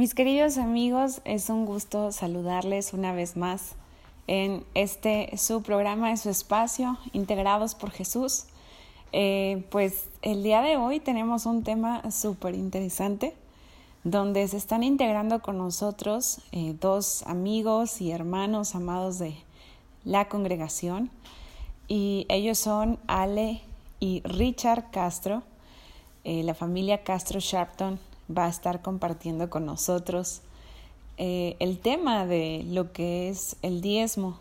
Mis queridos amigos, es un gusto saludarles una vez más en este su programa, en su espacio, Integrados por Jesús. Eh, pues el día de hoy tenemos un tema súper interesante donde se están integrando con nosotros eh, dos amigos y hermanos amados de la congregación y ellos son Ale y Richard Castro. Eh, la familia Castro Sharpton va a estar compartiendo con nosotros eh, el tema de lo que es el diezmo.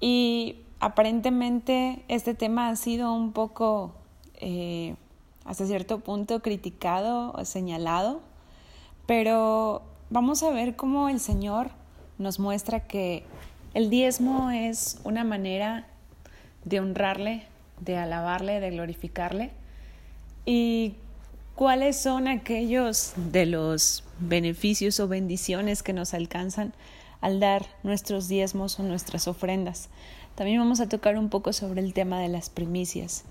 Y aparentemente este tema ha sido un poco, eh, hasta cierto punto, criticado o señalado, pero vamos a ver cómo el Señor nos muestra que el diezmo es una manera de honrarle, de alabarle, de glorificarle y cuáles son aquellos de los beneficios o bendiciones que nos alcanzan al dar nuestros diezmos o nuestras ofrendas. También vamos a tocar un poco sobre el tema de las primicias.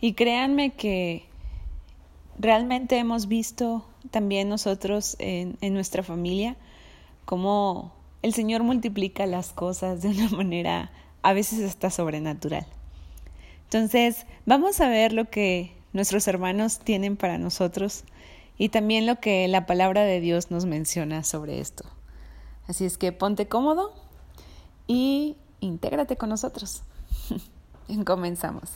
Y créanme que realmente hemos visto también nosotros en, nuestra familia cómo el Señor multiplica las cosas de una manera a veces hasta sobrenatural. Entonces, vamos a ver lo que nuestros hermanos tienen para nosotros y también lo que la palabra de Dios nos menciona sobre esto. Así es que ponte cómodo y intégrate con nosotros. Comenzamos.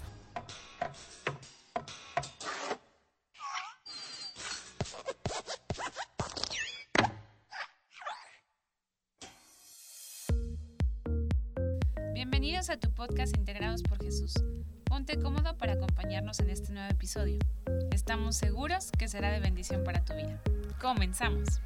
Bienvenidos a tu podcast Integrados por Jesús Ponte cómodo para acompañarnos en este nuevo episodio. Estamos seguros que será de bendición para tu vida. Comenzamos.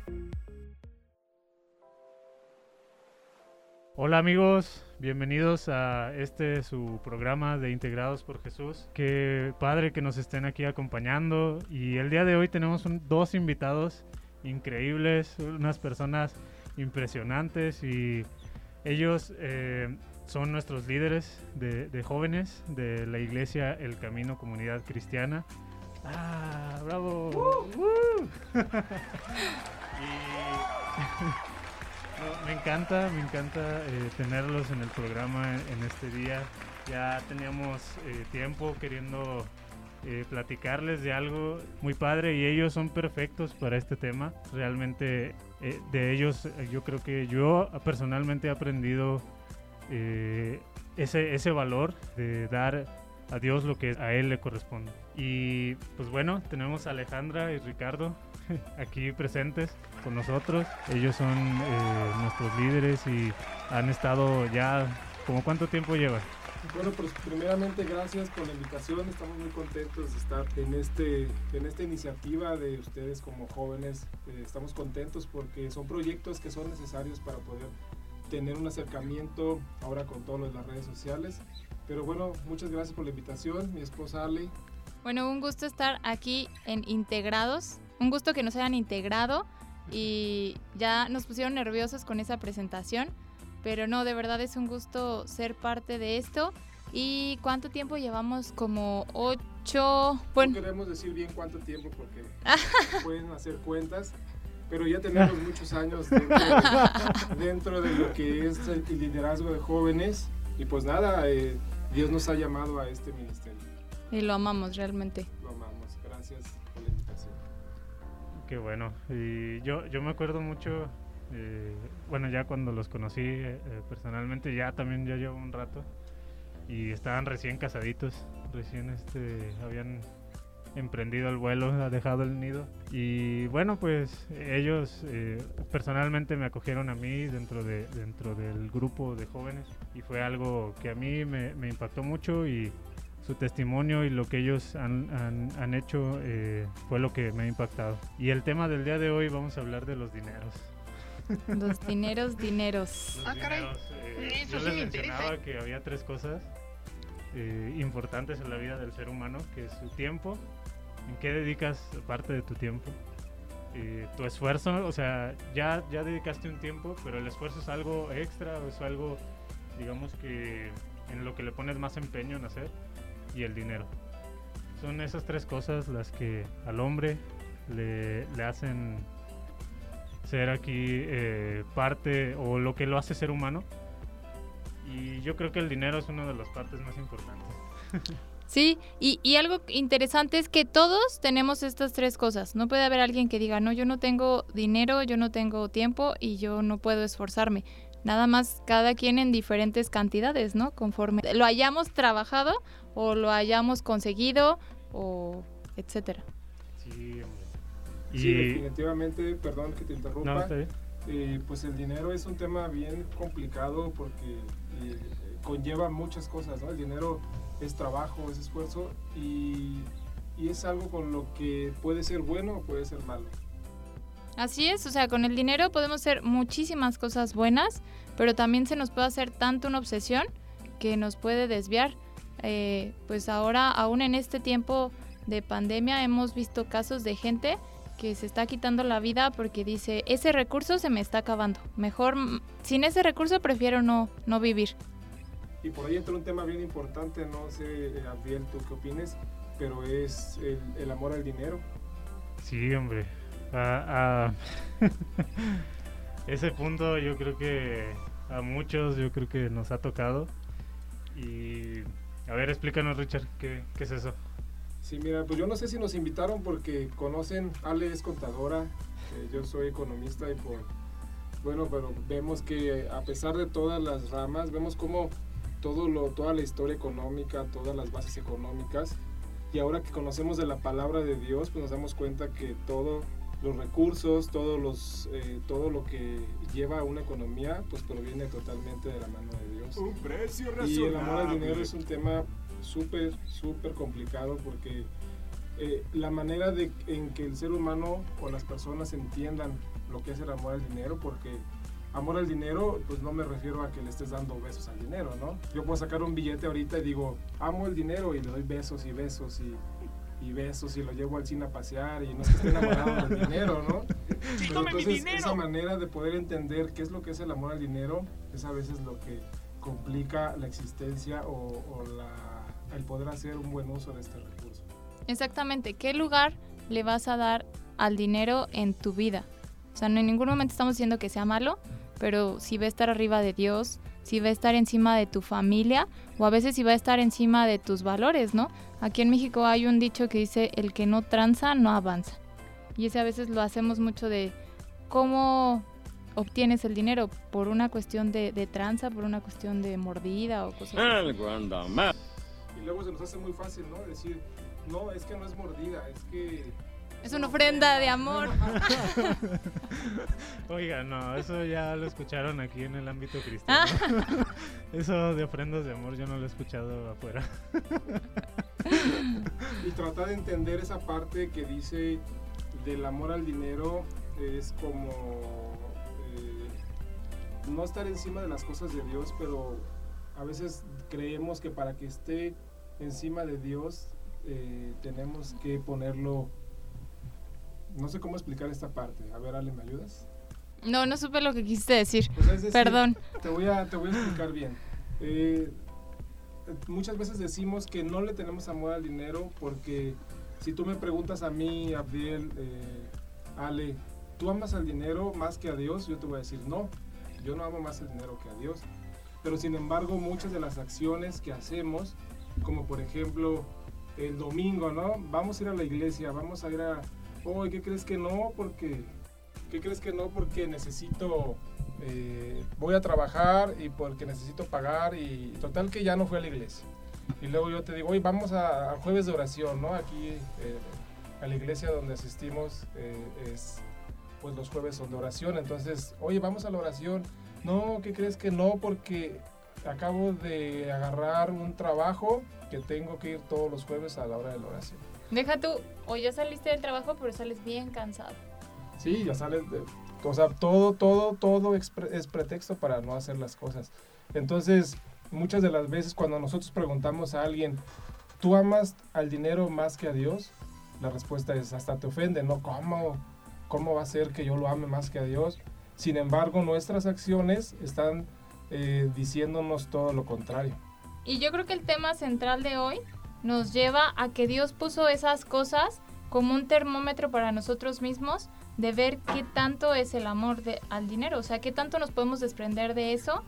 Hola amigos, bienvenidos a este su programa de Integrados por Jesús. Qué padre que nos estén aquí acompañando y el día de hoy tenemos dos invitados increíbles, unas personas impresionantes y ellos eh, son nuestros líderes de, jóvenes de la iglesia El Camino Comunidad Cristiana. ¡Ah, bravo! me encanta, me encanta eh, tenerlos en el programa en, este día. Ya teníamos eh, tiempo queriendo eh, platicarles de algo muy padre y ellos son perfectos para este tema. Realmente de ellos yo creo que yo personalmente he aprendido eh, ese, ese valor de dar a Dios lo que a Él le corresponde. Y pues bueno, tenemos a Alejandra y Ricardo aquí presentes con nosotros. Ellos son eh, nuestros líderes y han estado ya, ¿como cuánto tiempo llevan? Bueno, pues primeramente gracias por la invitación. Estamos muy contentos de estar en, este, en esta iniciativa de ustedes como jóvenes. Eh, estamos contentos porque son proyectos que son necesarios para poder tener un acercamiento ahora con todo lo de las redes sociales. Pero bueno, muchas gracias por la invitación, mi esposa Ale. Bueno, un gusto estar aquí en Integrados, un gusto que nos hayan integrado y ya nos pusieron nerviosos con esa presentación, pero no, de verdad es un gusto ser parte de esto. ¿Y cuánto tiempo llevamos? Como ocho... Bueno. No queremos decir bien cuánto tiempo porque pueden hacer cuentas, pero ya tenemos muchos años dentro de, lo que es el liderazgo de jóvenes y pues nada, eh, Dios nos ha llamado a este ministerio. Y lo amamos realmente. Lo amamos, gracias por la invitación. Qué bueno, y yo, yo me acuerdo mucho, eh, bueno, ya cuando los conocí eh, personalmente, ya también ya llevo un rato y estaban recién casaditos, recién este, habían emprendido el vuelo, ha dejado el nido. Y bueno, pues ellos eh, personalmente me acogieron a mí dentro, de, dentro del grupo de jóvenes y fue algo que a mí me, impactó mucho y su testimonio y lo que ellos han, han, hecho eh, fue lo que me ha impactado. Y el tema del día de hoy vamos a hablar de los dineros. Los dineros, dineros. ah, caray. Eh, yo les mencionaba que había tres cosas importantes en la vida del ser humano, que es su tiempo, ¿En qué dedicas parte de tu tiempo? Eh, tu esfuerzo, o sea, ya, ya dedicaste un tiempo, pero el esfuerzo es algo extra es algo, digamos que en lo que le pones más empeño en hacer y el dinero. Son esas tres cosas las que al hombre le, le hacen ser aquí eh, parte o lo que lo hace ser humano. Y yo creo que el dinero es una de las partes más importantes. Sí, y, y, algo interesante es que todos tenemos estas tres cosas. No puede haber alguien que diga, no, yo no tengo dinero, yo no tengo tiempo y yo no puedo esforzarme. Nada más cada quien en diferentes cantidades, ¿no? Conforme lo hayamos trabajado o lo hayamos conseguido o etcétera. Sí, Sí, definitivamente, perdón que te interrumpa. Eh, pues el dinero es un tema bien complicado porque eh, conlleva muchas cosas, ¿no? El dinero es trabajo, es esfuerzo y, y es algo con lo que puede ser bueno o puede ser malo. Así es, o sea, con el dinero podemos hacer muchísimas cosas buenas, pero también se nos puede hacer tanto una obsesión que nos puede desviar. Eh, pues ahora, aún en este tiempo de pandemia, hemos visto casos de gente que se está quitando la vida porque dice, ese recurso se me está acabando. Mejor, sin ese recurso prefiero no, no vivir. Y por ahí entra un tema bien importante, no sé, eh, Abdiel, tú qué opines, pero es el, amor al dinero. Sí, hombre. a ese punto yo creo que a muchos yo creo que nos ha tocado. Y a ver, explícanos Richard, ¿qué, qué es eso? Sí, mira, pues yo no sé si nos invitaron porque conocen, Ale es contadora, eh, yo soy economista y por, bueno, pero vemos que a pesar de todas las ramas, vemos como todo lo, toda la historia económica, todas las bases económicas, y ahora que conocemos de la palabra de Dios, pues nos damos cuenta que todo los recursos, todos los, eh, todo lo que lleva a una economía, pues proviene totalmente de la mano de Dios. Un precio Y el amor al dinero es un tema súper, súper complicado porque eh, la manera de, en que el ser humano o las personas entiendan lo que es el amor al dinero, porque amor al dinero, pues no me refiero a que le estés dando besos al dinero, ¿no? Yo puedo sacar un billete ahorita y digo, amo el dinero y le doy besos y besos y, y besos y lo llevo al cine a pasear y no es que esté enamorado del dinero, ¿no? Pero entonces esa manera de poder entender qué es lo que es el amor al dinero es a veces lo que complica la existencia o, o la el poder hacer un buen uso de este recurso. Exactamente, ¿qué lugar le vas a dar al dinero en tu vida? O sea, en ningún momento estamos diciendo que sea malo, pero si va a estar arriba de Dios, si va a estar encima de tu familia o a veces si va a estar encima de tus valores, ¿no? Aquí en México hay un dicho que dice, el que no tranza no avanza. Y ese a veces lo hacemos mucho de cómo obtienes el dinero por una cuestión de, de tranza, por una cuestión de mordida o cosas así. Y luego se nos hace muy fácil, ¿no? Decir, no, es que no es mordida, es que... Es una ofrenda de amor. Oiga, no, eso ya lo escucharon aquí en el ámbito cristiano. Ah. eso de ofrendas de amor yo no lo he escuchado afuera. y tratar de entender esa parte que dice del amor al dinero es como eh, no estar encima de las cosas de Dios, pero a veces creemos que para que esté encima de Dios eh, tenemos que ponerlo... No sé cómo explicar esta parte. A ver, Ale, ¿me ayudas? No, no supe lo que quisiste decir. Pues Perdón. Te voy, a, te voy a explicar bien. Eh, muchas veces decimos que no le tenemos amor al dinero porque si tú me preguntas a mí, Abdiel, eh, Ale, ¿tú amas al dinero más que a Dios? Yo te voy a decir, no, yo no amo más el dinero que a Dios. Pero sin embargo, muchas de las acciones que hacemos, como por ejemplo el domingo, ¿no? Vamos a ir a la iglesia, vamos a ir a... ¿qué crees que no? Porque... ¿Qué crees que no? Porque necesito... Eh, voy a trabajar y porque necesito pagar y total que ya no fui a la iglesia. Y luego yo te digo, oye, vamos a, jueves de oración, ¿no? Aquí eh, a la iglesia donde asistimos eh, es, pues los jueves son de oración. Entonces, oye, vamos a la oración no, ¿qué crees que no? Porque acabo de agarrar un trabajo que tengo que ir todos los jueves a la hora de la oración. Deja tú, o ya saliste del trabajo, pero sales bien cansado. Sí, ya sales de... O sea, todo, todo, todo es, pretexto para no hacer las cosas. Entonces, muchas de las veces cuando nosotros preguntamos a alguien, ¿tú amas al dinero más que a Dios? La respuesta es, hasta te ofende, ¿no? ¿Cómo? ¿Cómo va a ser que yo lo ame más que a Dios? Sin embargo, nuestras acciones están eh, diciéndonos todo lo contrario. Y yo creo que el tema central de hoy nos lleva a que Dios puso esas cosas como un termómetro para nosotros mismos de ver qué tanto es el amor de, al dinero, o sea, qué tanto nos podemos desprender de eso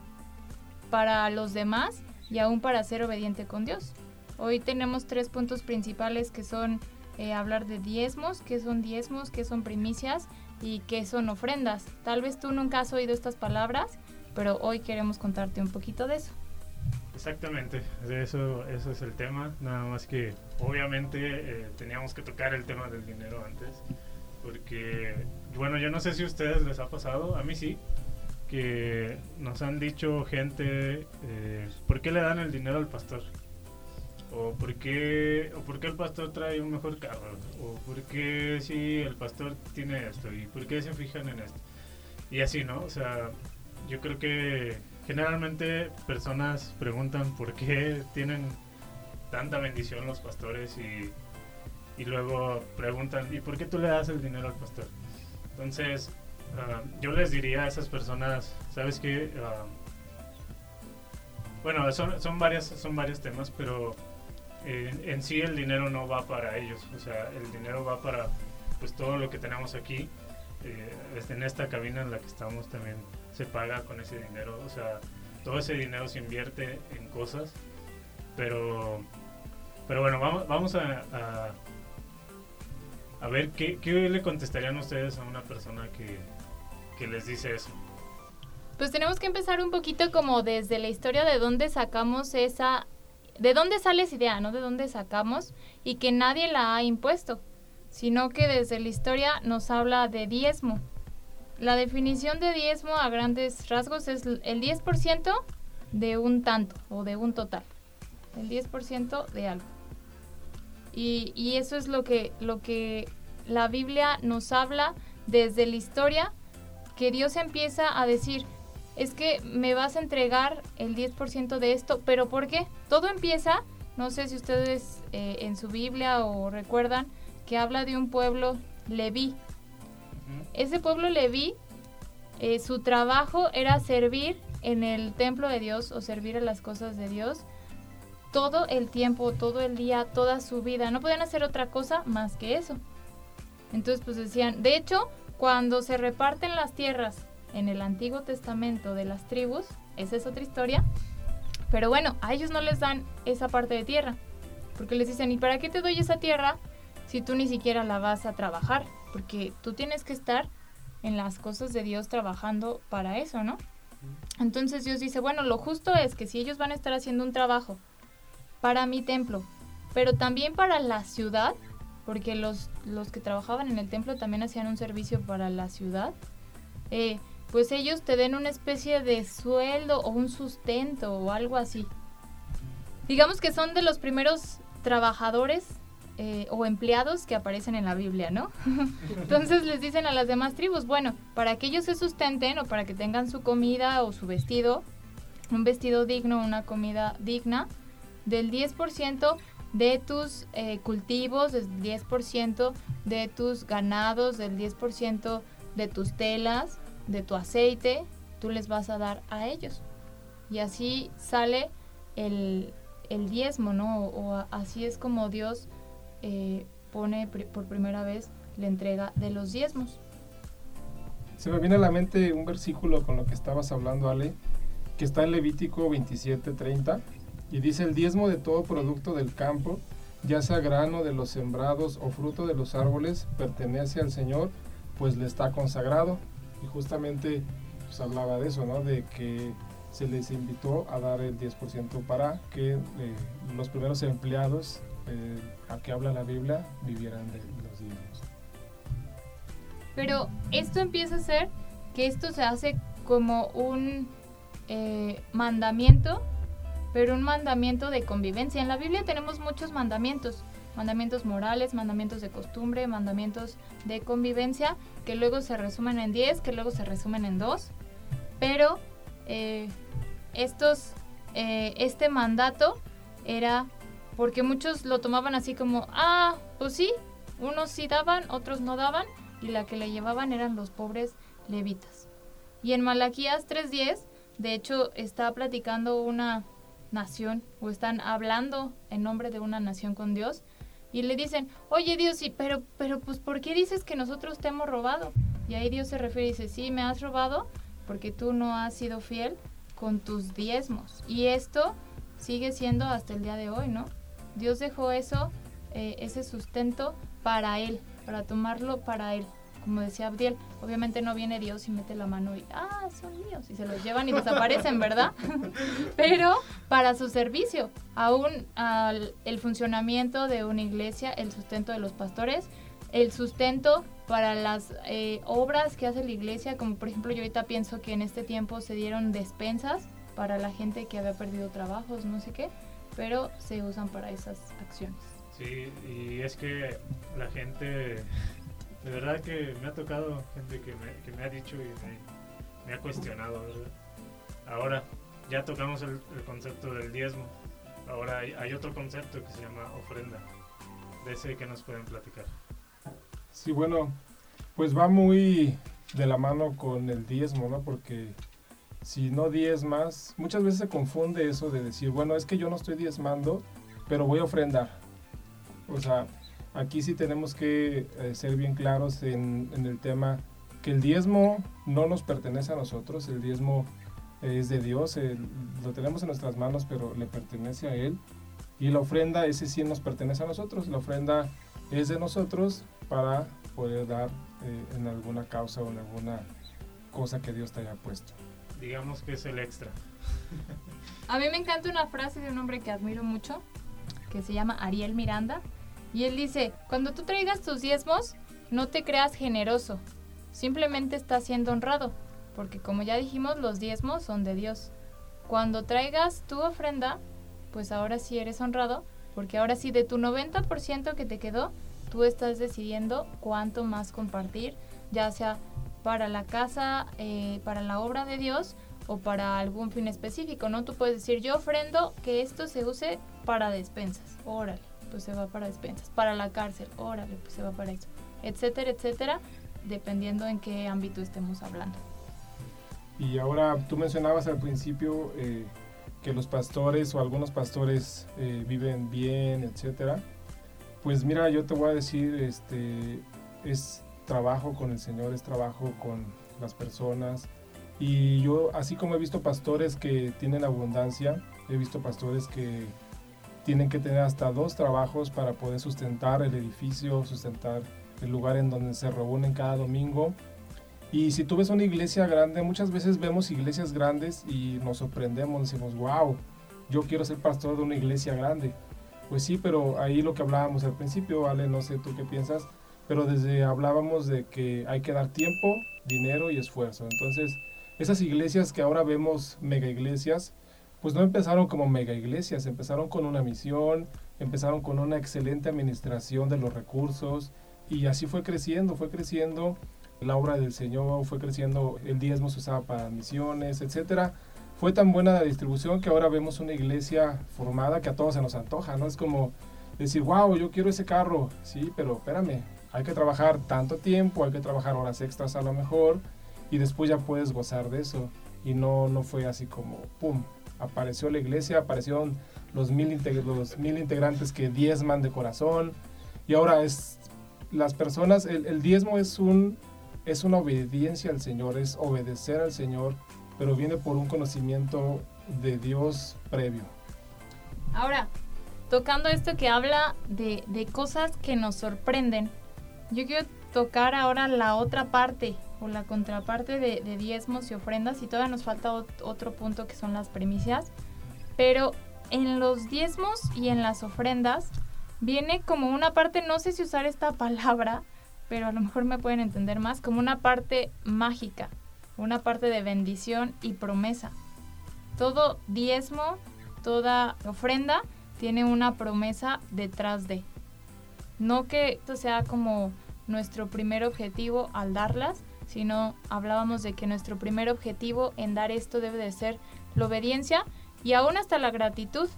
para los demás y aún para ser obediente con Dios. Hoy tenemos tres puntos principales que son eh, hablar de diezmos, qué son diezmos, qué son primicias y qué son ofrendas. Tal vez tú nunca has oído estas palabras, pero hoy queremos contarte un poquito de eso. Exactamente, eso, eso es el tema, nada más que obviamente eh, teníamos que tocar el tema del dinero antes, porque, bueno, yo no sé si a ustedes les ha pasado, a mí sí, que nos han dicho gente, eh, ¿por qué le dan el dinero al pastor? o por qué o por qué el pastor trae un mejor carro o por qué si el pastor tiene esto y por qué se fijan en esto y así no o sea yo creo que generalmente personas preguntan por qué tienen tanta bendición los pastores y, y luego preguntan y por qué tú le das el dinero al pastor entonces ah, yo les diría a esas personas sabes qué ah, bueno, son, son, varias, son varios temas, pero en sí el dinero no va para ellos, o sea, el dinero va para pues todo lo que tenemos aquí, eh, en esta cabina en la que estamos también se paga con ese dinero, o sea, todo ese dinero se invierte en cosas, pero, pero bueno, vamos, vamos a, a, ver ¿qué, qué, le contestarían ustedes a una persona que, que les dice eso. Pues tenemos que empezar un poquito como desde la historia de dónde sacamos esa de dónde sale esa idea, no de dónde sacamos y que nadie la ha impuesto, sino que desde la historia nos habla de diezmo. La definición de diezmo a grandes rasgos es el 10% de un tanto o de un total. El 10% de algo. Y, eso es lo que, lo que la Biblia nos habla desde la historia, que Dios empieza a decir, es que me vas a entregar el 10% de esto, pero ¿por qué? Todo empieza, no sé si ustedes eh, en su Biblia o recuerdan, que habla de un pueblo leví. Ese pueblo leví, eh, su trabajo era servir en el templo de Dios o servir a las cosas de Dios todo el tiempo, todo el día, toda su vida. No podían hacer otra cosa más que eso. Entonces, pues decían, de hecho, cuando se reparten las tierras en el Antiguo Testamento de las tribus, esa es otra historia, pero bueno, a ellos no les dan esa parte de tierra, porque les dicen, ¿y para qué te doy esa tierra si tú ni siquiera la vas a trabajar? Porque tú tienes que estar en las cosas de Dios trabajando para eso, ¿no? Entonces Dios dice, bueno, lo justo es que si ellos van a estar haciendo un trabajo para mi templo, pero también para la ciudad, porque los, los que trabajaban en el templo también hacían un servicio para la ciudad, eh, pues ellos te den una especie de sueldo o un sustento o algo así. Digamos que son de los primeros trabajadores eh, o empleados que aparecen en la Biblia, ¿no? Entonces les dicen a las demás tribus, bueno, para que ellos se sustenten o para que tengan su comida o su vestido, un vestido digno, una comida digna, del 10% de tus eh, cultivos, del 10% de tus ganados, del 10% de tus telas, de tu aceite, tú les vas a dar a ellos. Y así sale el, diezmo, ¿no? O, así es como Dios eh, pone por primera vez la entrega de los diezmos. Se me viene a la mente un versículo con lo que estabas hablando, Ale, que está en Levítico 27:30 y dice el diezmo de todo producto del campo, ya sea grano de los sembrados o fruto de los árboles, pertenece al Señor, pues le está consagrado y justamente pues, hablaba de eso, ¿no? De que se les invitó a dar el 10% para que eh, los primeros empleados eh, a que habla la Biblia vivieran los diezmos. Pero esto empieza a ser que esto se hace como un eh, mandamiento, pero un mandamiento de convivencia. En la Biblia tenemos muchos mandamientos, mandamientos morales, mandamientos de costumbre, mandamientos de convivencia, que luego se resumen en 10, que luego se resumen en 2, pero eh, estos, eh, este mandato era porque muchos lo tomaban así como, ah, pues sí, unos sí daban, otros no daban, y la que le llevaban eran los pobres levitas. Y en Malaquías 3.10, de hecho, está platicando una nación, o están hablando en nombre de una nación con Dios, Y le dicen, oye Dios, sí, pero, pero pues ¿por qué dices que nosotros te hemos robado? Y ahí Dios se refiere y dice, sí, me has robado porque tú no has sido fiel con tus diezmos. Y esto sigue siendo hasta el día de hoy, ¿no? Dios dejó eso, eh, ese sustento para Él, para tomarlo para Él como decía Abdiel, obviamente no viene Dios y mete la mano y, ah, son míos, y se los llevan y desaparecen, ¿verdad? Pero para su servicio, aún al, el funcionamiento de una iglesia, el sustento de los pastores, el sustento para las eh, obras que hace la iglesia, como por ejemplo yo ahorita pienso que en este tiempo se dieron despensas para la gente que había perdido trabajos, no sé qué, pero se usan para esas acciones. Sí, y es que la gente de verdad que me ha tocado gente que me, que me ha dicho y me, ha cuestionado, Ahora, ya tocamos el, concepto del diezmo. Ahora hay, otro concepto que se llama ofrenda. De ese que nos pueden platicar. Sí, bueno, pues va muy de la mano con el diezmo, ¿no? Porque si no diezmas, muchas veces se confunde eso de decir, bueno, es que yo no estoy diezmando, pero voy a ofrendar. O sea, aquí sí tenemos que eh, ser bien claros en, el tema que el diezmo no nos pertenece a nosotros, el diezmo es de Dios, lo tenemos en nuestras manos, pero le pertenece a Él. Y la ofrenda, ese sí nos pertenece a nosotros, la ofrenda es de nosotros para poder dar eh, en alguna causa o en alguna cosa que Dios te haya puesto. Digamos que es el extra. A mí me encanta una frase de un hombre que admiro mucho, que se llama Ariel Miranda, y él dice, cuando tú traigas tus diezmos, no te creas generoso, simplemente estás siendo honrado, porque como ya dijimos, los diezmos son de Dios. Cuando traigas tu ofrenda, pues ahora sí eres honrado, porque ahora sí de tu 90% que te quedó, tú estás decidiendo cuánto más compartir, ya sea para la casa, eh, para la obra de Dios o para algún fin específico, ¿no? Tú puedes decir, yo ofrendo que esto se use para despensas, órale pues se va para despensas, para la cárcel, órale, pues se va para eso, etcétera, etcétera, dependiendo en qué ámbito estemos hablando. Y ahora tú mencionabas al principio eh, que los pastores o algunos pastores eh, viven bien, etcétera. Pues mira, yo te voy a decir, este, es trabajo con el Señor, es trabajo con las personas. Y yo, así como he visto pastores que tienen abundancia, he visto pastores que tienen que tener hasta dos trabajos para poder sustentar el edificio, sustentar el lugar en donde se reúnen cada domingo. Y si tú ves una iglesia grande, muchas veces vemos iglesias grandes y nos sorprendemos, decimos, wow, yo quiero ser pastor de una iglesia grande. Pues sí, pero ahí lo que hablábamos al principio, Ale, no sé tú qué piensas, pero desde hablábamos de que hay que dar tiempo, dinero y esfuerzo. Entonces, esas iglesias que ahora vemos mega iglesias, pues no empezaron como mega iglesias, empezaron con una misión, empezaron con una excelente administración de los recursos y así fue creciendo, fue creciendo la obra del Señor, fue creciendo, el diezmo se usaba para misiones, etcétera. Fue tan buena la distribución que ahora vemos una iglesia formada que a todos se nos antoja, ¿no? Es como decir, wow, yo quiero ese carro, sí, pero espérame, hay que trabajar tanto tiempo, hay que trabajar horas extras a lo mejor y después ya puedes gozar de eso. Y no, no fue así como, ¡pum!, apareció la iglesia, aparecieron los mil, los mil integrantes que diezman de corazón. Y ahora es las personas, el, diezmo es, un, es una obediencia al Señor, es obedecer al Señor, pero viene por un conocimiento de Dios previo. Ahora, tocando esto que habla de, de cosas que nos sorprenden, yo quiero tocar ahora la otra parte o la contraparte de, diezmos y ofrendas y todavía nos falta otro punto que son las primicias. Pero en los diezmos y en las ofrendas viene como una parte, no sé si usar esta palabra, pero a lo mejor me pueden entender más, como una parte mágica, una parte de bendición y promesa. Todo diezmo, toda ofrenda tiene una promesa detrás de. No que esto sea como nuestro primer objetivo al darlas, sino hablábamos de que nuestro primer objetivo en dar esto debe de ser la obediencia y aún hasta la gratitud.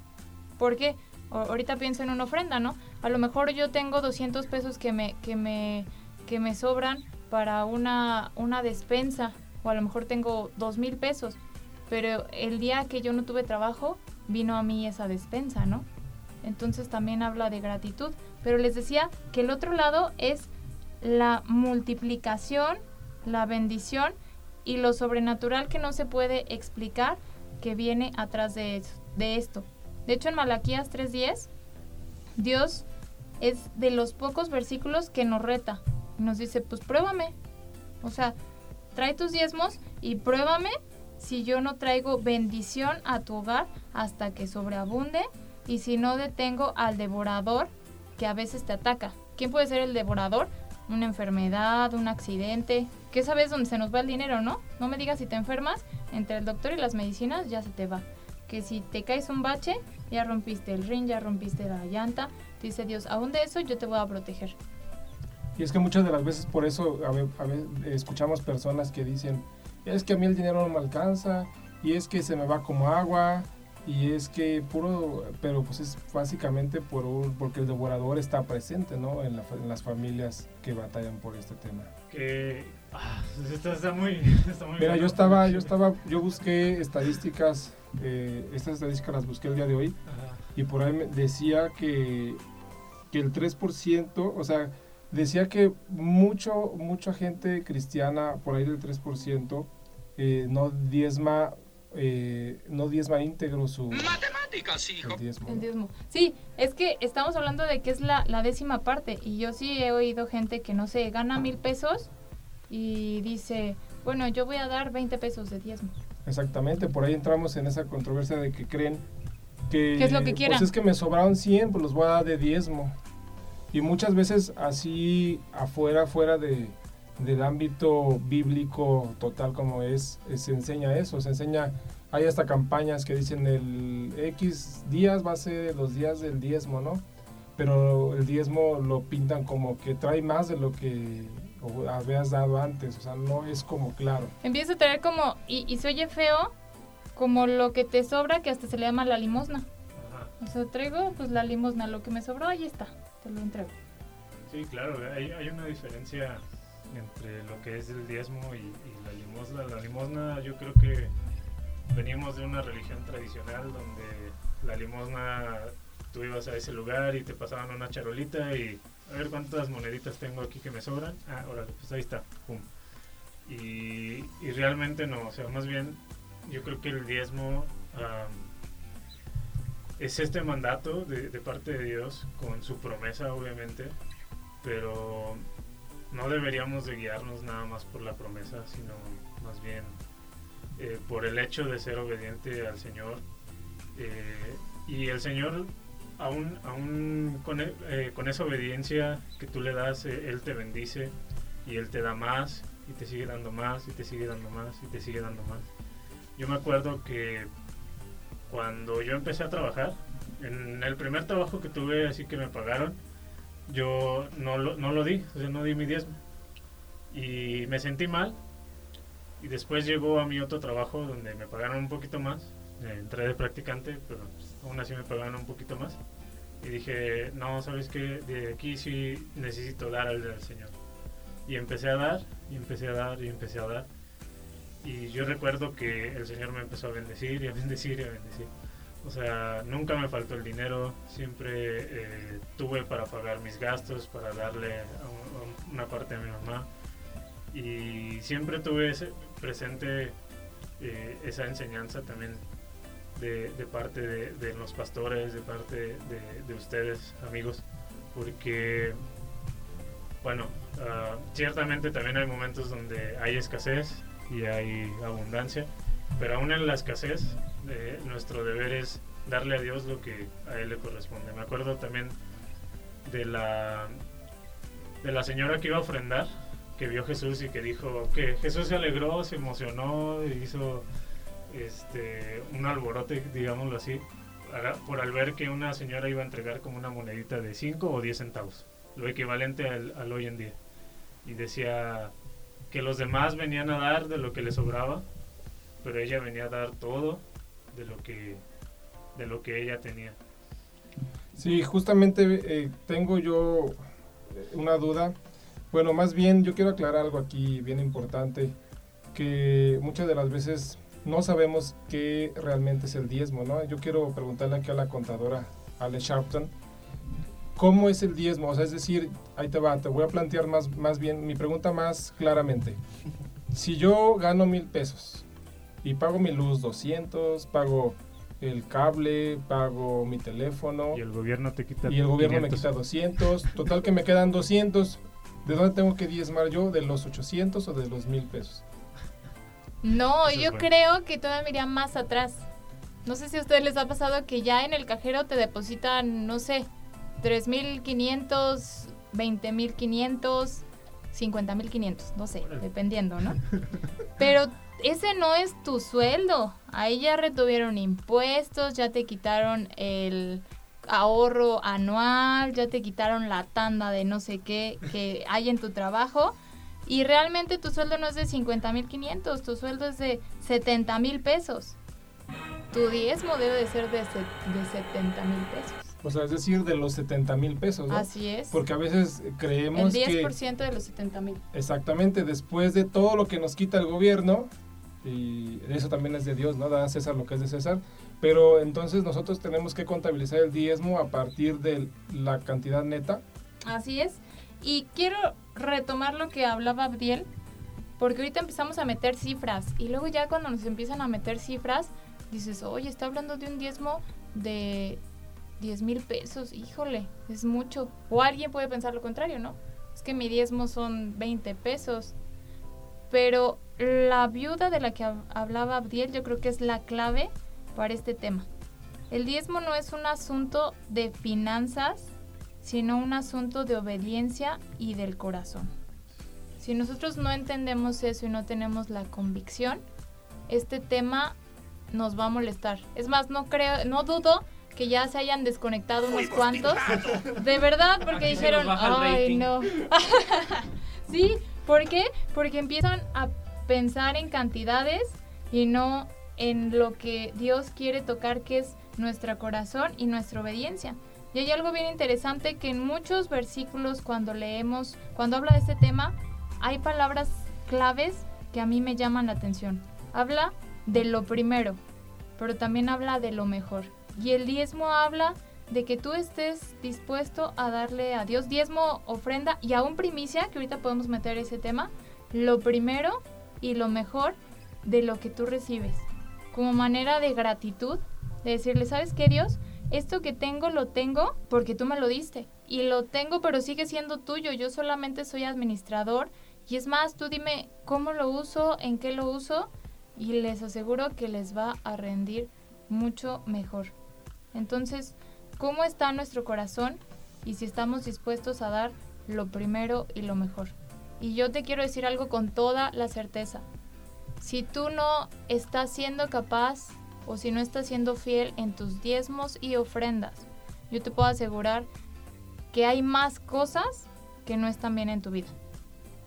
Porque ahorita pienso en una ofrenda, ¿no? A lo mejor yo tengo 200 pesos que me, que me, que me sobran para una, una despensa o a lo mejor tengo dos mil pesos, pero el día que yo no tuve trabajo vino a mí esa despensa, ¿no? entonces también habla de gratitud. Pero les decía que el otro lado es la multiplicación, la bendición y lo sobrenatural que no se puede explicar que viene atrás de, de esto. De hecho, en Malaquías 3.10, Dios es de los pocos versículos que nos reta. Nos dice, pues pruébame. O sea, trae tus diezmos y pruébame si yo no traigo bendición a tu hogar hasta que sobreabunde y si no detengo al devorador que a veces te ataca. ¿Quién puede ser el devorador? Una enfermedad, un accidente, que sabes dónde se nos va el dinero, ¿no? No me digas si te enfermas, entre el doctor y las medicinas ya se te va. Que si te caes un bache, ya rompiste el ring, ya rompiste la llanta. Dice Dios, aún de eso yo te voy a proteger. Y es que muchas de las veces por eso escuchamos personas que dicen, es que a mí el dinero no me alcanza, y es que se me va como agua, y es que puro, pero pues es básicamente por porque el devorador está presente, ¿no? En, las familias que batallan por este tema. Que ah, esto está muy, Mira, yo estaba, yo estaba, yo busqué estadísticas, eh, estas estadísticas las busqué el día de hoy, y por ahí decía que, que el 3%, o sea, decía que mucho, mucha gente cristiana, por ahí del 3%, eh, no diezma eh, no diezma íntegro su matemáticas hijo el diezmo. sí es que estamos hablando de que es la, la, décima parte y yo sí he oído gente que no sé gana mil pesos y dice bueno yo voy a dar 20 pesos de diezmo exactamente por ahí entramos en esa controversia de que creen que es lo que quieran? pues es que me sobraron 100 pues los voy a dar de diezmo y muchas veces así afuera fuera de del ámbito bíblico total como es, se enseña eso, se enseña, hay hasta campañas que dicen el X días va a ser los días del diezmo, ¿no? Pero el diezmo lo pintan como que trae más de lo que habías dado antes, o sea, no es como claro. Empieza a traer como, y, y se oye feo, como lo que te sobra, que hasta se le llama la limosna. O sea, traigo pues la limosna, lo que me sobró, ahí está, te lo entrego. Sí, claro, hay, hay una diferencia entre lo que es el diezmo y, la limosna. La limosna yo creo que venimos de una religión tradicional donde la limosna tú ibas a ese lugar y te pasaban una charolita y a ver cuántas moneditas tengo aquí que me sobran. Ah, órale, pues ahí está, pum. Y, realmente no, o sea, más bien yo creo que el diezmo es este mandato de parte de Dios con su promesa obviamente, pero no deberíamos de guiarnos nada más por la promesa, sino más bien eh, por el hecho de ser obediente al Señor. Eh, y el Señor, aún, aún con, e, eh, con, esa obediencia que tú le das, Él te bendice y Él te da más y te sigue dando más y te sigue dando más y te sigue dando más. Yo me acuerdo que cuando yo empecé a trabajar, en el primer trabajo que tuve así que me pagaron, yo no lo, no lo di, o sea, no di mi diezmo. Y me sentí mal. Y después llegó a mi otro trabajo donde me pagaron un poquito más. Eh, entré de practicante, pero aún así me pagaron un poquito más. Y dije, no, ¿sabes qué? De aquí sí necesito dar al Señor. Y empecé a dar, y empecé a dar, y empecé a dar. Y yo recuerdo que el Señor me empezó a bendecir, y a bendecir, y a bendecir. O sea, nunca me faltó el dinero, siempre eh, tuve para pagar mis gastos, para darle una parte a mi mamá. Y siempre tuve ese, presente eh, esa enseñanza también de, parte de, los pastores, de parte de, ustedes, amigos, porque, bueno, ah, ciertamente también hay momentos donde hay escasez y hay abundancia, pero aún en la escasez nuestro deber es darle a Dios lo que a Él le corresponde. Me acuerdo también de la, de la señora que iba a ofrendar, que vio Jesús y que dijo que Jesús se alegró, se emocionó, hizo este, un alborote, digámoslo así, por al ver que una señora iba a entregar como una monedita de 5 o 10 centavos, lo equivalente al, al hoy en día. Y decía que los demás venían a dar de lo que le sobraba, pero ella venía a dar todo de lo que, de lo que ella tenía. Sí, justamente eh, tengo yo eh, una duda. Bueno, más bien yo quiero aclarar algo aquí bien importante, que muchas de las veces no sabemos qué realmente es el diezmo, ¿no? Yo quiero preguntarle aquí a la contadora Alex Sharpton. ¿Cómo es el diezmo? O sea, es decir, ahí te va, te voy a plantear más, más bien mi pregunta más claramente. Si yo gano mil pesos y pago mi luz 200, pago el cable, pago mi teléfono. Y el gobierno te quita Y el gobierno me quita 200. Total que me quedan 200. ¿De dónde tengo que diezmar yo? ¿De los 800 o de los mil pesos? No, yo creo que todavía me iría más atrás. No sé si a ustedes les ha pasado que ya en el cajero te depositan, no sé, 3.500, 20.500, 50.500, no sé, dependiendo, ¿no? Pero ese no es tu sueldo. Ahí ya retuvieron impuestos, ya te quitaron el ahorro anual, ya te quitaron la tanda de no sé qué que hay en tu trabajo. Y realmente tu sueldo no es de 50.500, tu sueldo es de 70.000 pesos. Tu diezmo debe de ser de, de 70 mil pesos. O sea, es decir, de los 70 mil pesos. ¿no? Así es. Porque a veces creemos El que... 10% de los 70 mil. Exactamente, después de todo lo que nos quita el gobierno, y eso también es de Dios, ¿no? Da a César lo que es de César, pero entonces nosotros tenemos que contabilizar el diezmo a partir de la cantidad neta. Así es. Y quiero retomar lo que hablaba Abdiel, porque ahorita empezamos a meter cifras y luego ya cuando nos empiezan a meter cifras, dices, oye, está hablando de un diezmo de 10 mil pesos, híjole, es mucho. O alguien puede pensar lo contrario, ¿no? Es que mi diezmo son 20 pesos. Pero la viuda de la que hablaba Abdiel yo creo que es la clave para este tema. El diezmo no es un asunto de finanzas, sino un asunto de obediencia y del corazón. Si nosotros no entendemos eso y no tenemos la convicción, este tema nos va a molestar. Es más, no creo, no dudo que ya se hayan desconectado unos cuantos. De verdad, porque dijeron, ay, no. sí, ¿por qué? Porque empiezan a pensar en cantidades y no en lo que Dios quiere tocar, que es nuestro corazón y nuestra obediencia. Y hay algo bien interesante que en muchos versículos cuando leemos, cuando habla de este tema, hay palabras claves que a mí me llaman la atención. Habla de lo primero, pero también habla de lo mejor. Y el diezmo habla de que tú estés dispuesto a darle a Dios diezmo, ofrenda y aún primicia, que ahorita podemos meter ese tema, lo primero y lo mejor de lo que tú recibes. Como manera de gratitud, de decirle, ¿sabes qué Dios? Esto que tengo lo tengo porque tú me lo diste. Y lo tengo pero sigue siendo tuyo. Yo solamente soy administrador. Y es más, tú dime cómo lo uso, en qué lo uso. Y les aseguro que les va a rendir mucho mejor. Entonces, ¿cómo está nuestro corazón? Y si estamos dispuestos a dar lo primero y lo mejor. Y yo te quiero decir algo con toda la certeza. Si tú no estás siendo capaz o si no estás siendo fiel en tus diezmos y ofrendas, yo te puedo asegurar que hay más cosas que no están bien en tu vida.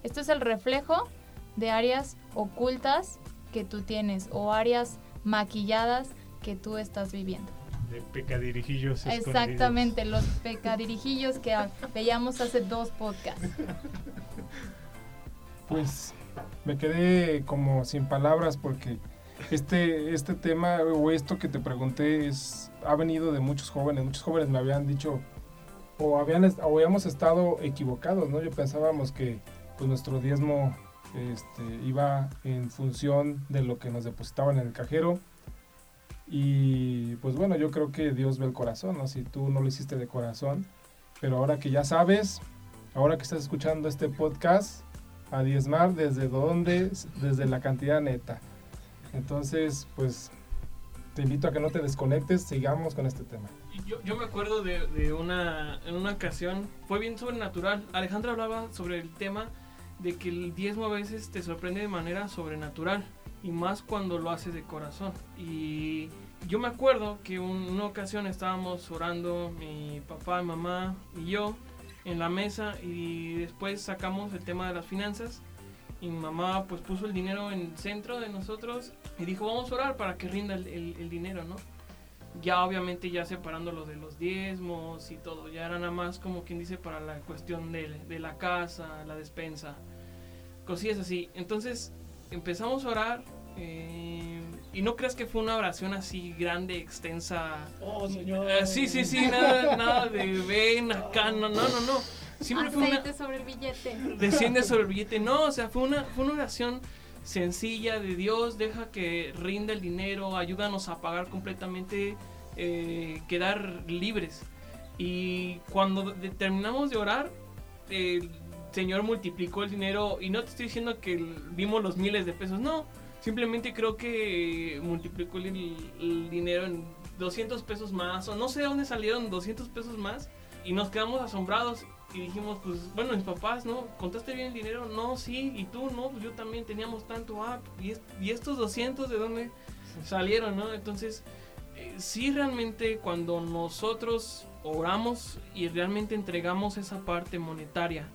Esto es el reflejo de áreas ocultas que tú tienes o áreas maquilladas que tú estás viviendo. De pecadirijillos. Exactamente, los pecadirijillos que veíamos hace dos podcasts. Pues me quedé como sin palabras porque este, este tema o esto que te pregunté es, ha venido de muchos jóvenes. Muchos jóvenes me habían dicho o, habían, habíamos estado equivocados, ¿no? Yo pensábamos que pues, nuestro diezmo este, iba en función de lo que nos depositaban en el cajero. Y pues bueno, yo creo que Dios ve el corazón, ¿no? Si tú no lo hiciste de corazón, pero ahora que ya sabes, ahora que estás escuchando este podcast, a diezmar desde dónde, desde la cantidad neta. Entonces, pues te invito a que no te desconectes, sigamos con este tema. Yo, yo me acuerdo de, de, una, en una ocasión, fue bien sobrenatural. Alejandra hablaba sobre el tema de que el diezmo a veces te sorprende de manera sobrenatural y más cuando lo haces de corazón. Y yo me acuerdo que en una ocasión estábamos orando mi papá, mamá y yo en la mesa y después sacamos el tema de las finanzas y mamá pues puso el dinero en el centro de nosotros y dijo vamos a orar para que rinda el, dinero, ¿no? Ya obviamente ya separando lo de los diezmos y todo, ya era nada más como quien dice para la cuestión de, de la casa, la despensa, cosillas así. Entonces empezamos a orar, Eh, y no creas que fue una oración así grande, extensa. Oh, señor. Eh, sí, sí, sí, nada, nada de ven acá, no, no, no, no. Siempre fue una... Sobre el billete. Desciende sobre el billete. No, o sea, fue una, fue una oración sencilla de Dios, deja que rinda el dinero, ayúdanos a pagar completamente, eh, quedar libres. Y cuando terminamos de orar, el Señor multiplicó el dinero y no te estoy diciendo que vimos los miles de pesos, no, simplemente creo que multiplicó el, el dinero en 200 pesos más, o no sé de dónde salieron 200 pesos más, y nos quedamos asombrados y dijimos, pues bueno, mis papás, ¿no? ¿Contaste bien el dinero? No, sí, y tú, no, pues yo también teníamos tanto, ah, y, es- y estos 200 de dónde salieron, ¿no? Entonces, eh, sí realmente cuando nosotros oramos y realmente entregamos esa parte monetaria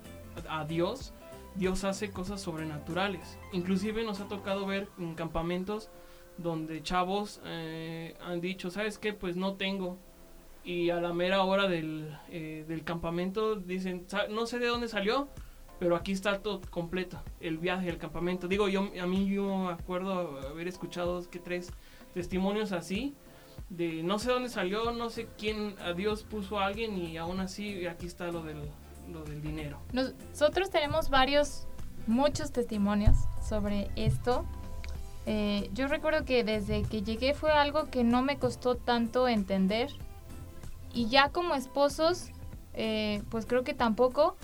a, a Dios, Dios hace cosas sobrenaturales. Inclusive nos ha tocado ver en campamentos donde chavos eh, han dicho, ¿sabes qué? Pues no tengo. Y a la mera hora del, eh, del campamento dicen, "Sa- no sé de dónde salió, pero aquí está todo completo, el viaje, el campamento. Digo, yo a mí yo acuerdo haber escuchado que tres testimonios así, de no sé dónde salió, no sé quién, a Dios puso a alguien y aún así aquí está lo del, lo del dinero. Nosotros tenemos varios, muchos testimonios sobre esto. Eh, yo recuerdo que desde que llegué fue algo que no me costó tanto entender. Y ya como esposos, eh, pues creo que tampoco.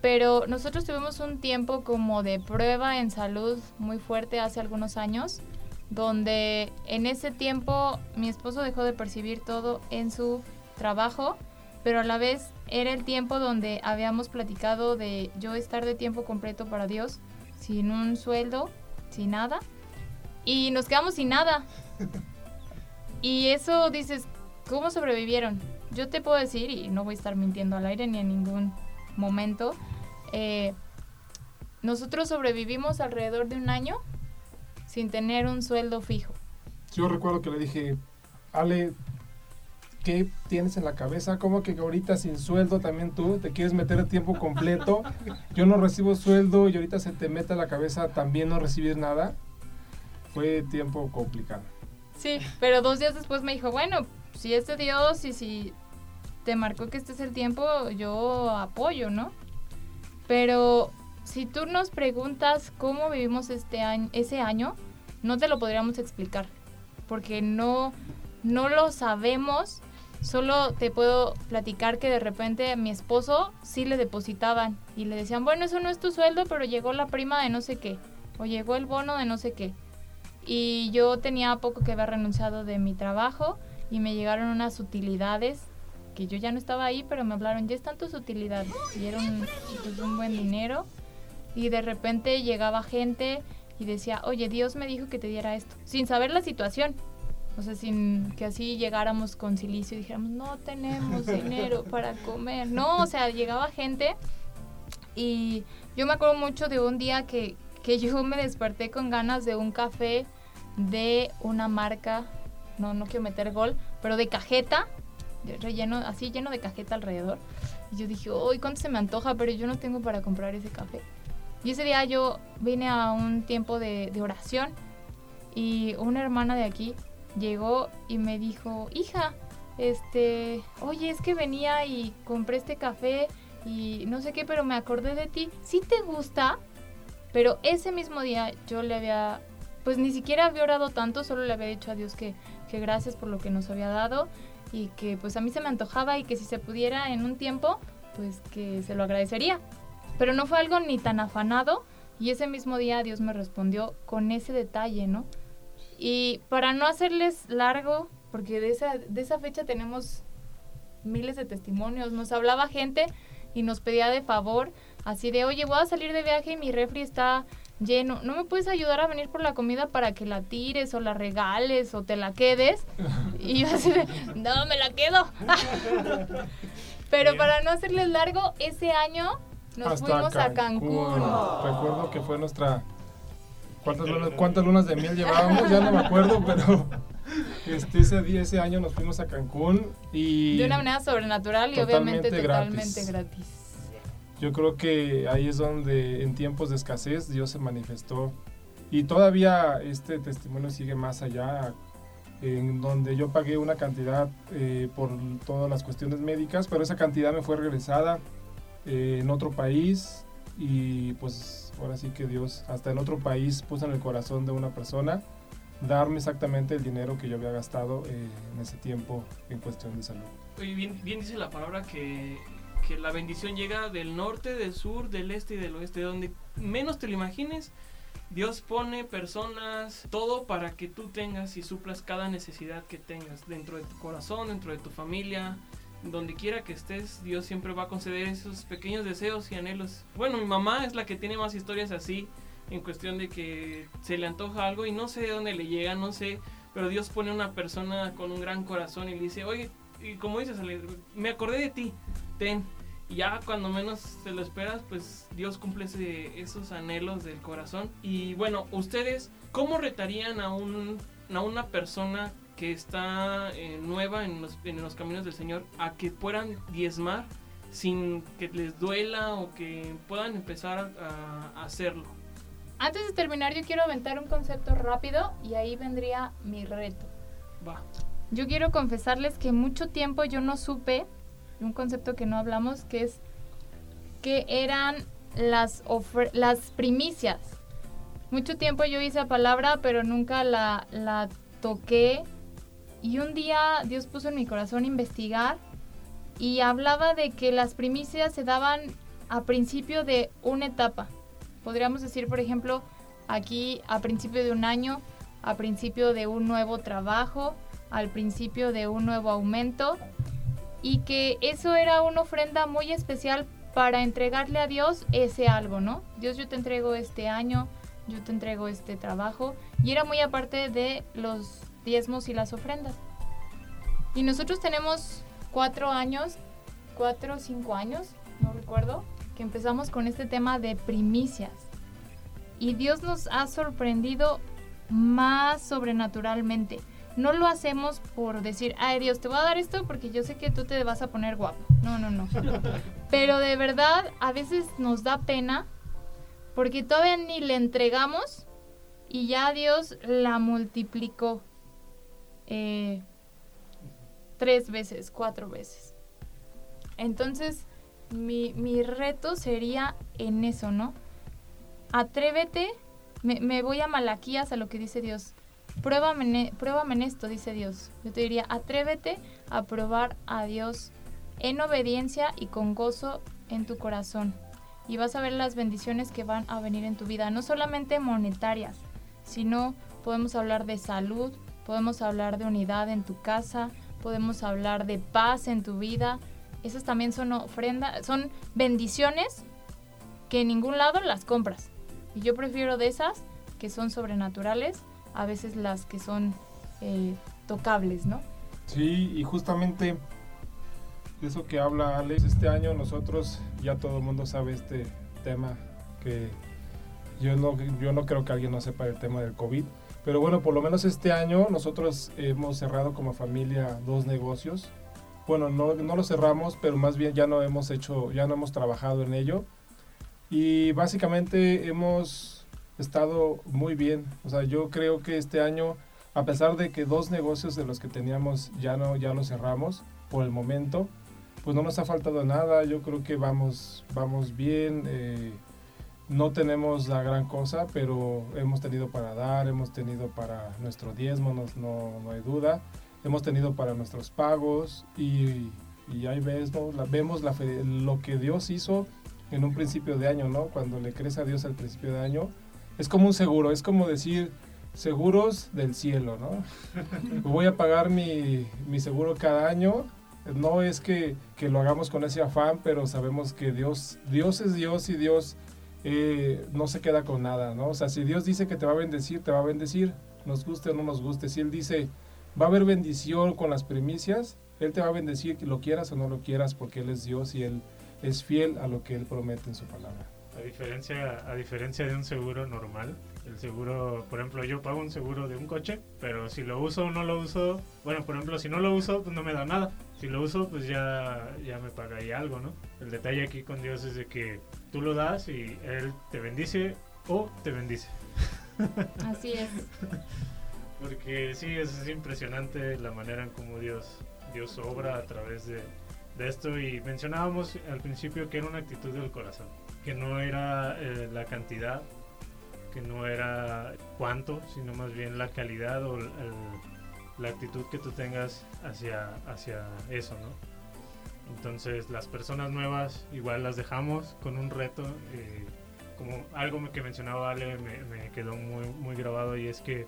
Pero nosotros tuvimos un tiempo como de prueba en salud muy fuerte hace algunos años, donde en ese tiempo mi esposo dejó de percibir todo en su trabajo, pero a la vez era el tiempo donde habíamos platicado de yo estar de tiempo completo para Dios, sin un sueldo, sin nada, y nos quedamos sin nada. Y eso dices, ¿cómo sobrevivieron? Yo te puedo decir, y no voy a estar mintiendo al aire ni en ningún momento, eh, nosotros sobrevivimos alrededor de un año sin tener un sueldo fijo. Yo recuerdo que le dije, Ale, ¿qué tienes en la cabeza? ¿Cómo que ahorita sin sueldo también tú te quieres meter a tiempo completo? Yo no recibo sueldo y ahorita se te mete a la cabeza también no recibir nada. Fue tiempo complicado. Sí, pero dos días después me dijo, bueno, si es de Dios y si te marcó que este es el tiempo, yo apoyo, ¿no? Pero si tú nos preguntas cómo vivimos este año, ese año, no te lo podríamos explicar, porque no, no lo sabemos. Solo te puedo platicar que de repente a mi esposo sí le depositaban y le decían, bueno, eso no es tu sueldo, pero llegó la prima de no sé qué, o llegó el bono de no sé qué. Y yo tenía poco que haber renunciado de mi trabajo y me llegaron unas utilidades que yo ya no estaba ahí, pero me hablaron, ya están tus utilidades. Y era un, un buen dinero. Y de repente llegaba gente y decía, oye, Dios me dijo que te diera esto, sin saber la situación. O sea, sin que así llegáramos con silicio y dijéramos, no tenemos dinero para comer. No, o sea, llegaba gente y yo me acuerdo mucho de un día que, que yo me desperté con ganas de un café de una marca, no, no quiero meter gol, pero de cajeta, de relleno, así lleno de cajeta alrededor. Y yo dije, uy, ¿cuánto se me antoja? Pero yo no tengo para comprar ese café. Y ese día yo vine a un tiempo de, de oración y una hermana de aquí llegó y me dijo, hija, este, oye, es que venía y compré este café y no sé qué, pero me acordé de ti. ¿Sí te gusta? Pero ese mismo día yo le había, pues ni siquiera había orado tanto, solo le había dicho a Dios que, que gracias por lo que nos había dado y que pues a mí se me antojaba y que si se pudiera en un tiempo, pues que se lo agradecería. Pero no fue algo ni tan afanado y ese mismo día Dios me respondió con ese detalle, ¿no? Y para no hacerles largo, porque de esa, de esa fecha tenemos miles de testimonios, nos hablaba gente y nos pedía de favor, así de, oye, voy a salir de viaje y mi refri está lleno, ¿no me puedes ayudar a venir por la comida para que la tires o la regales o te la quedes? Y yo así de, no, me la quedo. Pero para no hacerles largo, ese año nos Hasta fuimos a Cancún. Recuerdo que fue nuestra... ¿Cuántas lunas, cuántas lunas de miel llevábamos? Ya no me acuerdo, pero este, ese día, ese año nos fuimos a Cancún y... De una manera sobrenatural y obviamente Totalmente gratis. gratis. Yo creo que ahí es donde en tiempos de escasez Dios se manifestó Y todavía este testimonio sigue más allá, en donde yo pagué una cantidad eh, por todas las cuestiones médicas, pero esa cantidad me fue regresada eh, en otro país y pues ahora sí que Dios hasta en otro país puso en el corazón de una persona darme exactamente el dinero que yo había gastado eh, en ese tiempo en cuestión de salud. Oye, bien, bien dice la palabra que, que la bendición llega del norte, del sur, del este y del oeste, donde menos te lo imagines. Dios pone personas, todo para que tú tengas y suplas cada necesidad que tengas dentro de tu corazón, dentro de tu familia, donde quiera que estés, Dios siempre va a conceder esos pequeños deseos y anhelos. Bueno, mi mamá es la que tiene más historias así, en cuestión de que se le antoja algo y no sé de dónde le llega, no sé, pero Dios pone una persona con un gran corazón y le dice, oye, y como dices, me acordé de ti, ten. Ya cuando menos te lo esperas, pues Dios cumple esos anhelos del corazón. Y bueno, ustedes, ¿cómo retarían a, un, a una persona que está eh, nueva en los, en los caminos del Señor a que puedan diezmar sin que les duela o que puedan empezar a hacerlo? Antes de terminar, yo quiero aventar un concepto rápido y ahí vendría mi reto. Va. Yo quiero confesarles que mucho tiempo yo no supe un concepto que no hablamos, que es que eran las, las primicias. Mucho tiempo yo hice palabra, pero nunca la, la toqué. Y un día Dios puso en mi corazón investigar y hablaba de que las primicias se daban a principio de una etapa. Podríamos decir, por ejemplo, aquí a principio de un año, a principio de un nuevo trabajo, al principio de un nuevo aumento y que eso era una ofrenda muy especial para entregarle a Dios ese algo, ¿no? Dios, yo te entrego este año, yo te entrego este trabajo y era muy aparte de los diezmos y las ofrendas. Y nosotros tenemos cuatro años, cuatro o cinco años, no recuerdo, que empezamos con este tema de primicias. Y Dios nos ha sorprendido más sobrenaturalmente. No lo hacemos por decir, ay Dios, te voy a dar esto porque yo sé que tú te vas a poner guapo. No, no, no. Pero de verdad, a veces nos da pena porque todavía ni le entregamos y ya Dios la multiplicó eh, tres veces, cuatro veces. Entonces, mi, reto sería en eso, ¿no? Atrévete, me, voy a Malaquías a lo que dice Dios. Pruébame, pruébame en esto, dice Dios. Yo te diría, atrévete a probar a Dios en obediencia y con gozo en tu corazón. Y vas a ver las bendiciones que van a venir en tu vida, no solamente monetarias, sino podemos hablar de salud, podemos hablar de unidad en tu casa, podemos hablar de paz en tu vida, esas también son ofrendas, son bendiciones que en ningún lado las compras. Y yo prefiero de esas que son sobrenaturales, a veces las que son eh, tocables, ¿no? Sí, y justamente eso que habla Alex, este año nosotros, ya todo el mundo sabe este tema, que yo no, yo no creo que alguien no sepa el tema del COVID, pero bueno, por lo menos este año nosotros hemos cerrado como familia dos negocios bueno, no, no lo cerramos, pero más bien ya no hemos hecho, ya no hemos trabajado en ello. Y básicamente hemos estado muy bien. O sea, yo creo que este año, a pesar de que dos negocios de los que teníamos ya no, ya los cerramos por el momento, pues no nos ha faltado nada. Yo creo que vamos, vamos bien. Eh, no tenemos la gran cosa, pero hemos tenido para dar, hemos tenido para nuestro diezmo, no, no, no hay duda hemos tenido para nuestros pagos y, y ahí ves, la, vemos la, lo que Dios hizo en un principio de año, ¿no? Cuando le crees a Dios al principio de año, es como un seguro, es como decir seguros del cielo, ¿no? Voy a pagar mi, mi seguro cada año. No es que, que, lo hagamos con ese afán, pero sabemos que Dios, Dios es Dios y Dios eh, no se queda con nada, ¿no? O sea, si Dios dice que te va a bendecir, te va a bendecir, nos guste o no nos guste. Si Él dice, va a haber bendición con las primicias. Él te va a bendecir, que lo quieras o no lo quieras, porque Él es Dios y Él es fiel a lo que Él promete en su palabra. A diferencia, a diferencia de un seguro normal, el seguro, por ejemplo, yo pago un seguro de un coche, pero si lo uso o no lo uso, bueno, por ejemplo, si no lo uso, pues no me da nada. Si lo uso, pues ya, ya me pagaría algo, ¿no? El detalle aquí con Dios es de que tú lo das y Él te bendice o te bendice. Así es. Porque sí, es, impresionante la manera en cómo Dios, Dios obra a través de, de, esto. Y mencionábamos al principio que era una actitud del corazón, que no era eh, la cantidad, que no era cuánto, sino más bien la calidad o la actitud que tú tengas hacia, hacia eso, ¿no? Entonces las personas nuevas igual las dejamos con un reto. Eh, como algo que mencionaba Ale me, quedó muy, muy grabado y es que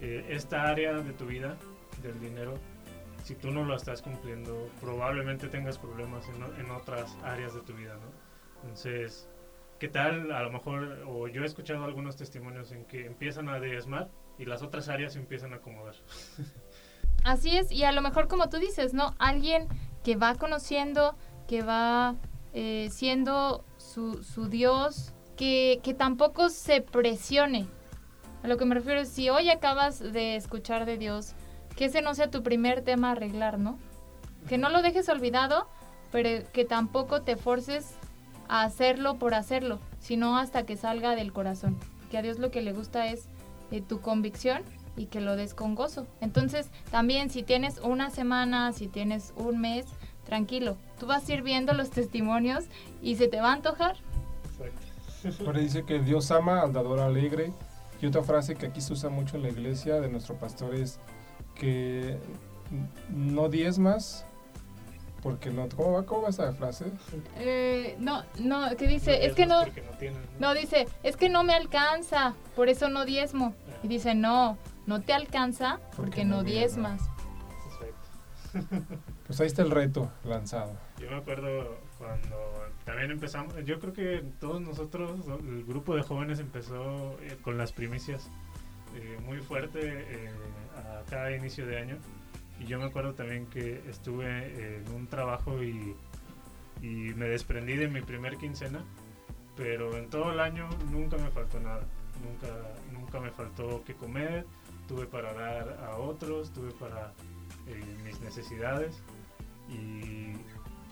eh, esta área de tu vida, del dinero, si tú no lo estás cumpliendo, probablemente tengas problemas en, en otras áreas de tu vida, ¿no? Entonces, ¿qué tal? A lo mejor, o yo he escuchado algunos testimonios en que empiezan a diezmar y las otras áreas empiezan a acomodar. Así es, y a lo mejor como tú dices, ¿no? Alguien que va conociendo, que va eh, siendo su, su Dios, que, que, tampoco se presione. A lo que me refiero es, si hoy acabas de escuchar de Dios, que ese no sea tu primer tema a arreglar, ¿no? Que no lo dejes olvidado, pero que tampoco te forces a hacerlo por hacerlo, sino hasta que salga del corazón. Que a Dios lo que le gusta es eh, tu convicción y que lo des con gozo. Entonces, también si tienes una semana, si tienes un mes, tranquilo, tú vas a ir viendo los testimonios y se te va a antojar. Exacto. dice que Dios ama al dador alegre. Y otra frase que aquí se usa mucho en la iglesia de nuestro pastor es que no diezmas porque no ¿cómo va cómo va esa frase eh, no no que dice es que no no, dice es que no me alcanza por eso no diezmo y dice no no te alcanza porque, no, diezmas. Pues ahí está el reto lanzado. Yo me acuerdo cuando también empezamos, yo creo que todos nosotros, el grupo de jóvenes empezó eh, con las primicias eh, muy fuerte eh, a cada inicio de año. Y yo me acuerdo también que estuve en un trabajo y, y me desprendí de mi primer quincena, pero en todo el año nunca me faltó nada. Nunca, nunca me faltó que comer, tuve para dar a otros, tuve para eh, mis necesidades y,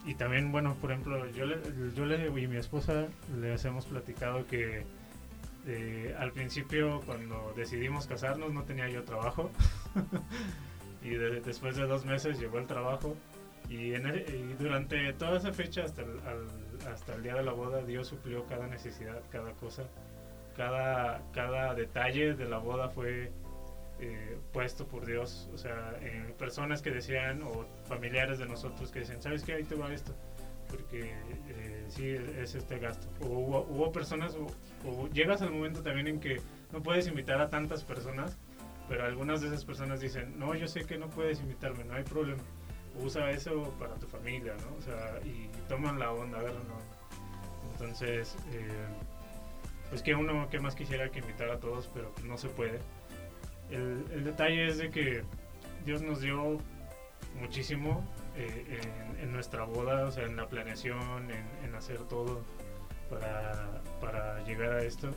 y, también, bueno, por ejemplo, yo le, yo le y mi esposa les hemos platicado que eh, al principio cuando decidimos casarnos no tenía yo trabajo y después de dos meses llegó el trabajo y, en y durante toda esa fecha hasta el, hasta el día de la boda Dios suplió cada necesidad, cada cosa, cada, cada detalle de la boda fue eh, puesto por Dios, o sea, en personas que decían, o familiares de nosotros que decían, ¿sabes qué? Ahí te va esto, porque eh, sí, es este gasto. O hubo, personas, o, llegas al momento también en que no puedes invitar a tantas personas, pero algunas de esas personas dicen, no, yo sé que no puedes invitarme, no hay problema, usa eso para tu familia, ¿no? O sea, y toman la onda, a ver, ¿no? Entonces, eh, pues que uno que más quisiera que invitar a todos, pero no se puede. El, detalle es de que Dios nos dio muchísimo eh, en, nuestra boda, o sea, en la planeación, en, hacer todo para, para, llegar a esto.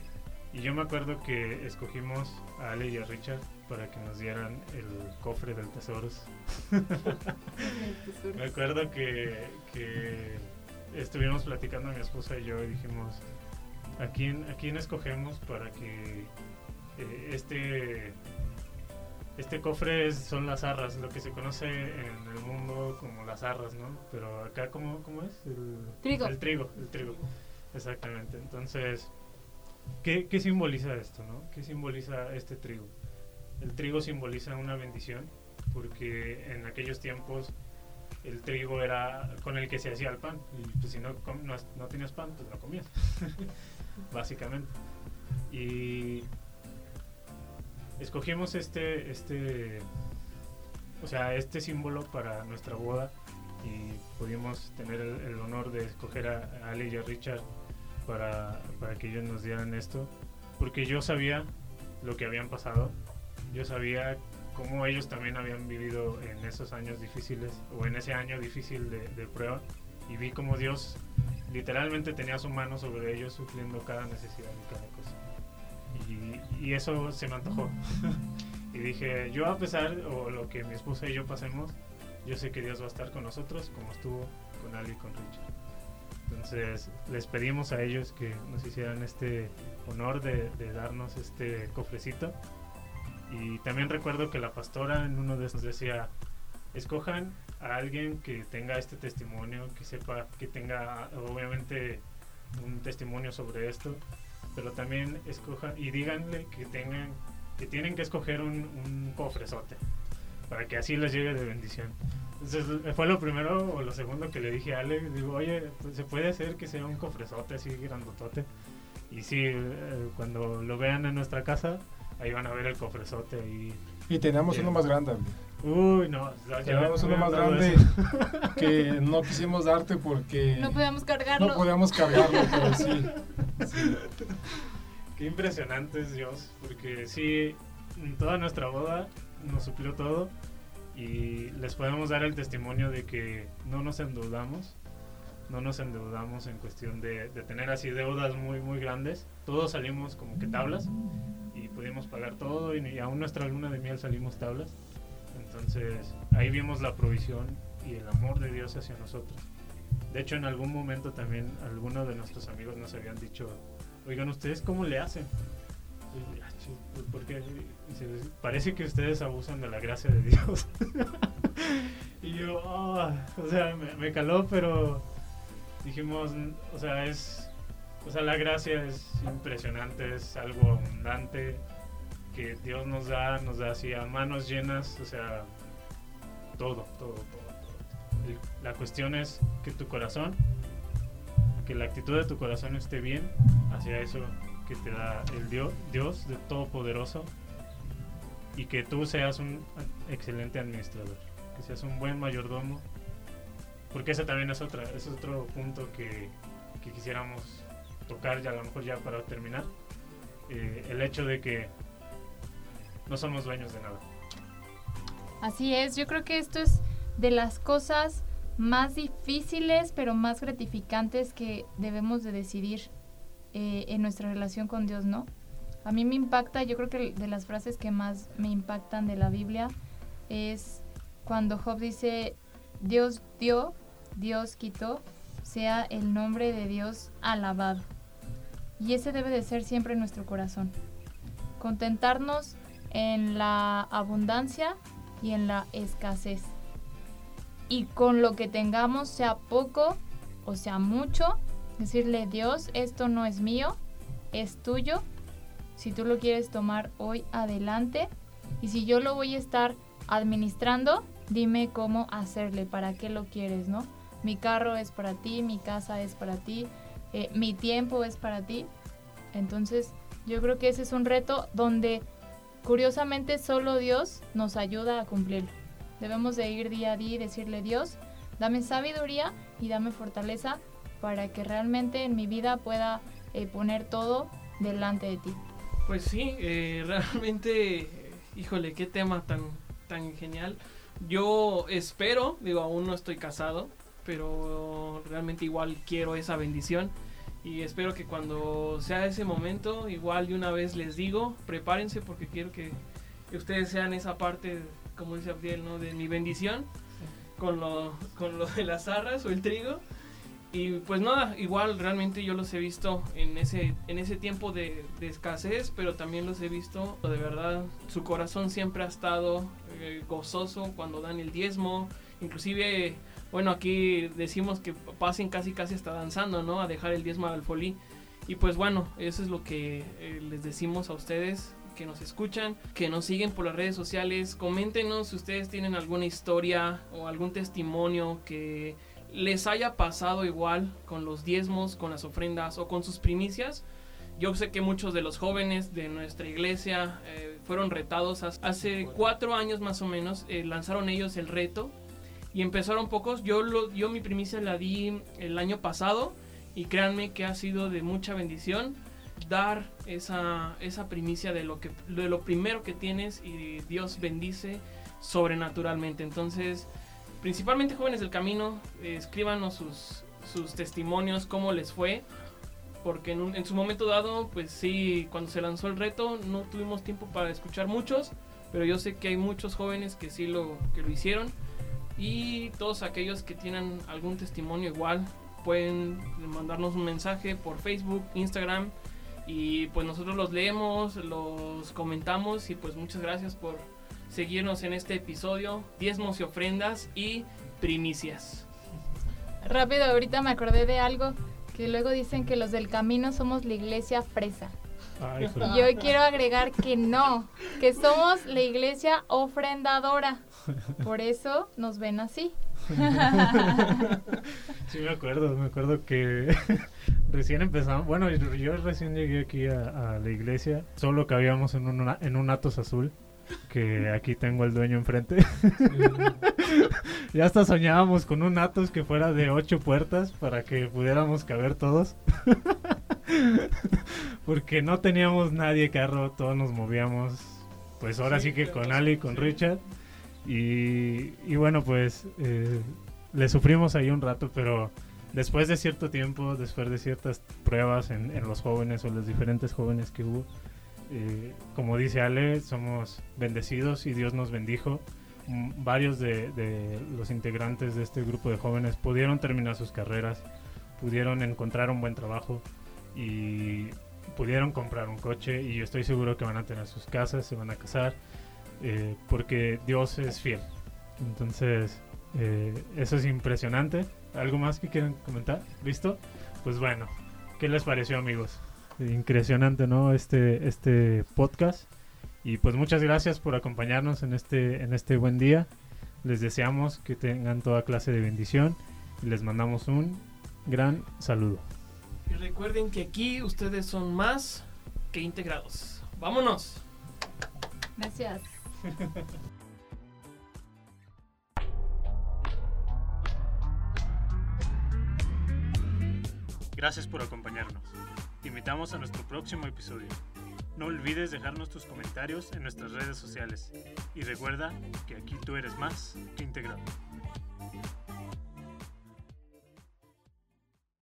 Y yo me acuerdo que escogimos a Ale y a Richard para que nos dieran el cofre del tesoros. me acuerdo que, que, estuvimos platicando mi esposa y yo y dijimos, ¿a quién, a quién escogemos para que eh, este este cofre son las arras, lo que se conoce en el mundo como las arras, ¿no? Pero acá, ¿cómo, cómo es? El trigo. El trigo, el trigo. Exactamente. Entonces, ¿qué, ¿qué, simboliza esto, no? ¿Qué simboliza este trigo? El trigo simboliza una bendición, porque en aquellos tiempos el trigo era con el que se hacía el pan. Y pues si no, no, tenías pan, pues no comías. Básicamente. Y escogimos este, este, o sea, este símbolo para nuestra boda y pudimos tener el, honor de escoger a, Ali y a Richard para, para que ellos nos dieran esto, porque yo sabía lo que habían pasado, yo sabía cómo ellos también habían vivido en esos años difíciles o en ese año difícil de, de prueba y vi cómo Dios literalmente tenía su mano sobre ellos supliendo cada necesidad y cada cosa y, eso se me antojó. y dije, yo a pesar, o lo que mi esposa y yo pasemos, yo sé que Dios va a estar con nosotros como estuvo con Ali y con Richard. Entonces les pedimos a ellos que nos hicieran este honor de darnos este cofrecito. Y también recuerdo que la pastora en uno de esos decía, escojan a alguien que tenga este testimonio, que sepa, que tenga obviamente un testimonio sobre esto, pero también escojan y díganle que tengan que tienen que escoger un, un cofrezote para que así les llegue de bendición. Entonces fue lo primero o lo segundo que le dije a Ale, digo, oye, pues, se puede hacer que sea un cofrezote así grandotote. Y sí, eh, cuando lo vean en nuestra casa, ahí van a ver el cofrezote y... Y tenemos uno más grande. Uy, no, me uno más grande eso. que no quisimos darte porque No podíamos cargarlo. no podíamos cargarlo, pero sí. sí. Qué impresionante es Dios, porque sí, en toda nuestra boda nos suplió todo y les podemos dar el testimonio de que no nos endeudamos, no nos endeudamos en cuestión de, de tener así deudas muy, muy grandes. Todos salimos como que tablas pudimos pagar todo y, y aún nuestra luna de miel salimos tablas. Entonces ahí vimos la provisión y el amor de Dios hacia nosotros. De hecho, en algún momento también algunos de nuestros amigos nos habían dicho, oigan, ¿ustedes cómo le hacen? "Ah, pues, porque parece que ustedes abusan de la gracia de Dios. y yo, "Ah", o sea, me, me caló, pero dijimos, "N- o sea, es, o sea, la gracia es impresionante, es algo abundante que Dios nos da, nos da así a manos llenas, o sea, todo, todo, todo, todo. La cuestión es que tu corazón, que la actitud de tu corazón esté bien hacia eso que te da el Dios, Dios de Todopoderoso y que tú seas un excelente administrador, que seas un buen mayordomo, porque ese también es otra, es otro punto que, que quisiéramos tocar ya a lo mejor ya para terminar, Eh, el hecho de que no somos dueños de nada. Así es, yo creo que esto es de las cosas más difíciles pero más gratificantes que debemos de decidir eh, en nuestra relación con Dios, ¿no? A mí me impacta, yo creo que de las frases que más me impactan de la Biblia es cuando Job dice, Dios dio, Dios quitó, sea el nombre de Dios alabado. Y ese debe de ser siempre nuestro corazón. Contentarnos en la abundancia y en la escasez. Y con lo que tengamos, sea poco o sea mucho, decirle, Dios, esto no es mío, es tuyo. Si tú lo quieres tomar hoy, adelante. Y si yo lo voy a estar administrando, dime cómo hacerle, para qué lo quieres, ¿no? Mi carro es para ti, mi casa es para ti, eh, mi tiempo es para ti. Entonces, yo creo que ese es un reto donde curiosamente solo Dios nos ayuda a cumplirlo. Debemos de ir día a día y decirle Dios, dame sabiduría y dame fortaleza para que realmente en mi vida pueda eh, poner todo delante de ti. Pues sí, eh, realmente, híjole, qué tema tan, tan genial. Yo espero, digo, aún no estoy casado, pero realmente igual quiero esa bendición. Y espero que cuando sea ese momento, igual de una vez les digo, prepárense porque quiero que, que ustedes sean esa parte, como dice Abdiel, ¿no? de mi bendición con lo, con lo de las arras o el trigo. Y pues nada, igual realmente yo los he visto en ese, en ese tiempo de, de escasez, pero también los he visto de verdad, su corazón siempre ha estado eh, gozoso cuando dan el diezmo, inclusive, bueno, aquí decimos que pasen casi casi hasta danzando, ¿no? A dejar el diezmo al folí. Y pues bueno, eso es lo que eh, les decimos a ustedes que nos escuchan, que nos siguen por las redes sociales. Coméntenos si ustedes tienen alguna historia o algún testimonio que les haya pasado igual con los diezmos, con las ofrendas o con sus primicias. Yo sé que muchos de los jóvenes de nuestra iglesia eh, fueron retados hace cuatro años más o menos. eh, lanzaron ellos el reto y empezaron pocos. Yo, lo, yo mi primicia la di el año pasado y créanme que ha sido de mucha bendición dar esa, esa primicia de lo, que, de lo primero que tienes y Dios bendice sobrenaturalmente. Entonces, principalmente jóvenes del camino, eh, escríbanos sus, sus testimonios, cómo les fue. Porque en, en su momento dado, pues sí, cuando se lanzó el reto, no tuvimos tiempo para escuchar muchos. Pero yo sé que hay muchos jóvenes que sí lo, que lo hicieron. Y todos aquellos que tienen algún testimonio igual, pueden mandarnos un mensaje por Facebook, Instagram y pues nosotros los leemos, los comentamos y pues muchas gracias por seguirnos en este episodio, diezmos y ofrendas y primicias. Rápido, ahorita me acordé de algo que luego dicen que los del camino somos la iglesia fresa. Ay, Y hoy quiero agregar que no, que somos la iglesia ofrendadora. Por eso nos ven así. Sí, me acuerdo, me acuerdo que recién empezamos, bueno, yo, yo recién llegué aquí a, a la iglesia, solo cabíamos en un, en un Atos azul, que aquí tengo el dueño enfrente. ya hasta soñábamos con un Atos que fuera de ocho puertas para que pudiéramos caber todos. Porque no teníamos nadie carro, todos nos movíamos, pues ahora sí, Sí, que con Ali, con sí. Richard. Y, y bueno, pues eh, le sufrimos ahí un rato, pero después de cierto tiempo, después de ciertas pruebas en, en los jóvenes o los diferentes jóvenes que hubo, eh, como dice Ale, somos bendecidos y Dios nos bendijo. Mm, Varios de, de los integrantes de este grupo de jóvenes pudieron terminar sus carreras, pudieron encontrar un buen trabajo y pudieron comprar un coche y yo estoy seguro que van a tener sus casas, se van a casar, eh, porque Dios es fiel. Entonces, eh, eso es impresionante. ¿Algo más que quieran comentar? ¿Listo? Pues bueno, ¿qué les pareció amigos? Impresionante, ¿no? Este, este podcast. Y pues muchas gracias por acompañarnos en este, en este buen día. Les deseamos que tengan toda clase de bendición y les mandamos un gran saludo. Y recuerden que aquí ustedes son más que integrados. ¡Vámonos! Gracias. Gracias por acompañarnos. Te invitamos a nuestro próximo episodio. No olvides dejarnos tus comentarios en nuestras redes sociales y recuerda que aquí tú eres más que integrado.